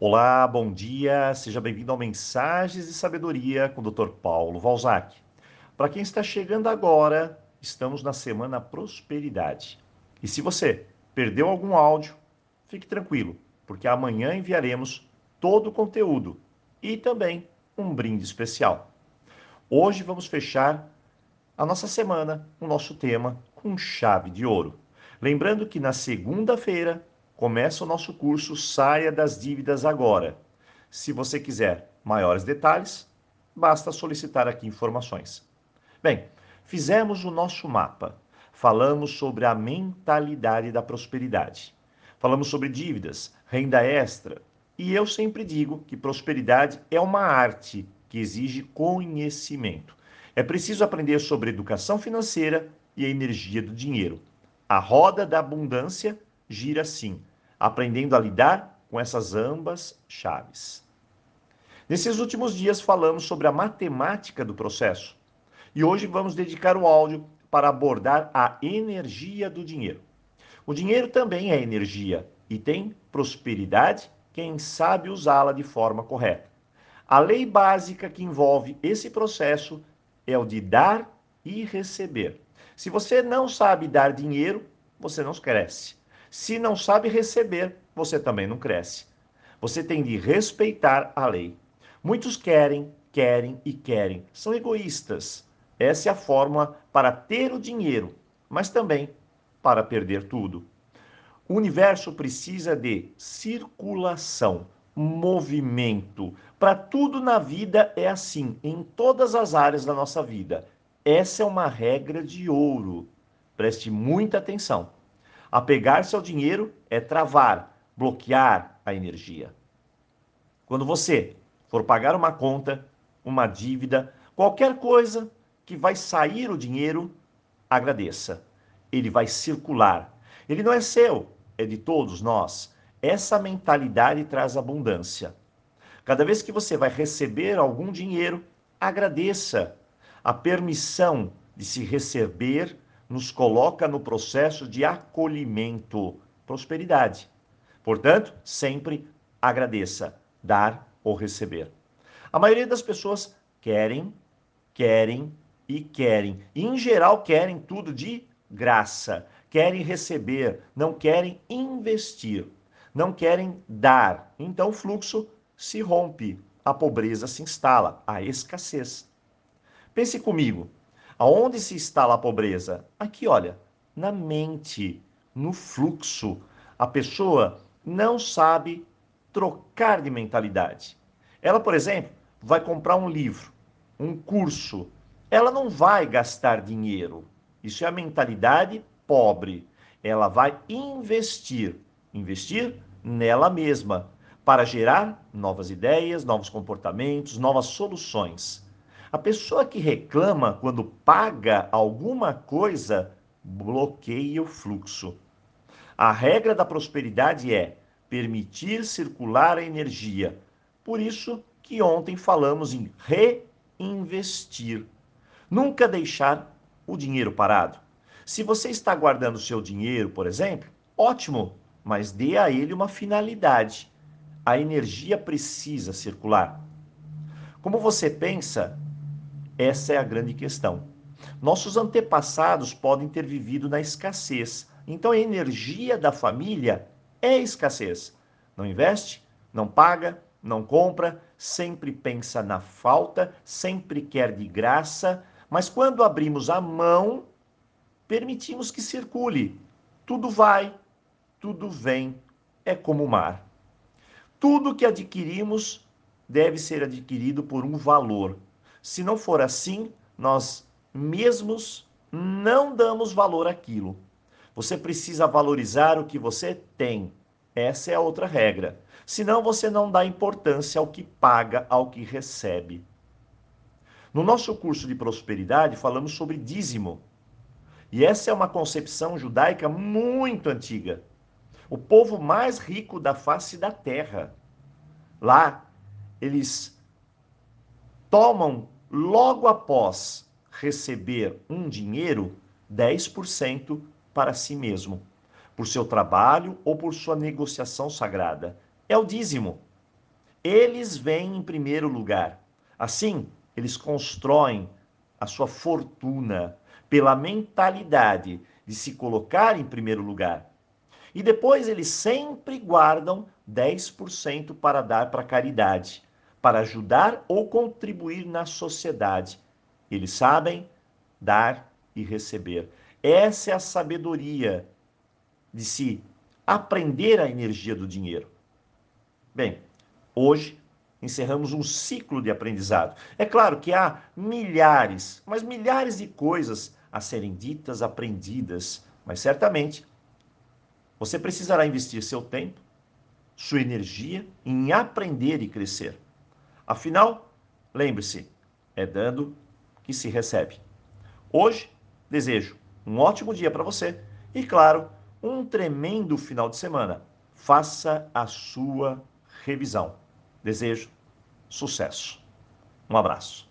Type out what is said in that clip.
Olá, bom dia, seja bem-vindo ao Mensagens de Sabedoria com o Dr. Paulo Valzac. Para quem está chegando agora, estamos na Semana Prosperidade. E se você perdeu algum áudio, fique tranquilo, porque amanhã enviaremos todo o conteúdo e também um brinde especial. Hoje vamos fechar a nossa semana, o nosso tema, com chave de ouro. Lembrando que na segunda-feira começa o nosso curso Saia das Dívidas Agora. Se você quiser maiores detalhes, basta solicitar aqui informações. Bem, fizemos o nosso mapa. Falamos sobre a mentalidade da prosperidade. Falamos sobre dívidas, renda extra. E eu sempre digo que prosperidade é uma arte que exige conhecimento. É preciso aprender sobre educação financeira e a energia do dinheiro. A roda da abundância gira assim, aprendendo a lidar com essas ambas chaves. Nesses últimos dias falamos sobre a matemática do processo e hoje vamos dedicar o áudio para abordar a energia do dinheiro. O dinheiro também é energia e tem prosperidade quem sabe usá-la de forma correta. A lei básica que envolve esse processo é o de dar e receber. Se você não sabe dar dinheiro, você não cresce. Se não sabe receber, você também não cresce. Você tem de respeitar a lei. Muitos querem, querem e querem. São egoístas. Essa é a fórmula para ter o dinheiro, mas também para perder tudo. O universo precisa de circulação, movimento. Para tudo na vida é assim, em todas as áreas da nossa vida. Essa é uma regra de ouro. Preste muita atenção. Apegar-se ao dinheiro é travar, bloquear a energia. Quando você for pagar uma conta, uma dívida, qualquer coisa que vai sair o dinheiro, agradeça. Ele vai circular. Ele não é seu, é de todos nós. Essa mentalidade traz abundância. Cada vez que você vai receber algum dinheiro, agradeça. A permissão de se receber nos coloca no processo de acolhimento, prosperidade. Portanto, sempre agradeça, dar ou receber. A maioria das pessoas querem, querem e querem. E, em geral, querem tudo de graça. Querem receber, não querem investir, não querem dar. Então, o fluxo se rompe, a pobreza se instala, a escassez. Pense comigo, Aonde se instala a pobreza? Aqui, olha, na mente, no fluxo. A pessoa não sabe trocar de mentalidade. Ela, por exemplo, vai comprar um livro, um curso. Ela não vai gastar dinheiro. Isso é a mentalidade pobre. Ela vai investir. Investir nela mesma para gerar novas ideias, novos comportamentos, novas soluções. A pessoa que reclama quando paga alguma coisa bloqueia o fluxo. A regra da prosperidade é permitir circular a energia. Por isso que ontem falamos em reinvestir. Nunca deixar o dinheiro parado. Se você está guardando seu dinheiro, por exemplo, ótimo, mas dê a ele uma finalidade. A energia precisa circular. Como você pensa, essa é a grande questão. Nossos antepassados podem ter vivido na escassez. Então a energia da família é escassez. Não investe, não paga, não compra, sempre pensa na falta, sempre quer de graça, mas quando abrimos a mão, permitimos que circule. Tudo vai, tudo vem, é como o mar. Tudo que adquirimos deve ser adquirido por um valor. Se não for assim, nós mesmos não damos valor àquilo. Você precisa valorizar o que você tem. Essa é a outra regra. Senão você não dá importância ao que paga, ao que recebe. No nosso curso de prosperidade, falamos sobre dízimo. E essa é uma concepção judaica muito antiga. O povo mais rico da face da terra. Lá, eles tomam logo após receber um dinheiro, 10% para si mesmo, por seu trabalho ou por sua negociação sagrada. É o dízimo. eles vêm em primeiro lugar. Assim, eles constroem a sua fortuna pela mentalidade de se colocar em primeiro lugar. E depois eles sempre guardam 10% para dar para caridade, para ajudar ou contribuir na sociedade. Eles sabem dar e receber. Essa é a sabedoria de se aprender a energia do dinheiro. Bem, hoje encerramos um ciclo de aprendizado. É claro que há milhares, mas milhares de coisas a serem ditas, aprendidas, mas certamente você precisará investir seu tempo, sua energia em aprender e crescer. Afinal, lembre-se, é dando que se recebe. Hoje, desejo um ótimo dia para você e, claro, um tremendo final de semana. Faça a sua revisão. Desejo sucesso. Um abraço.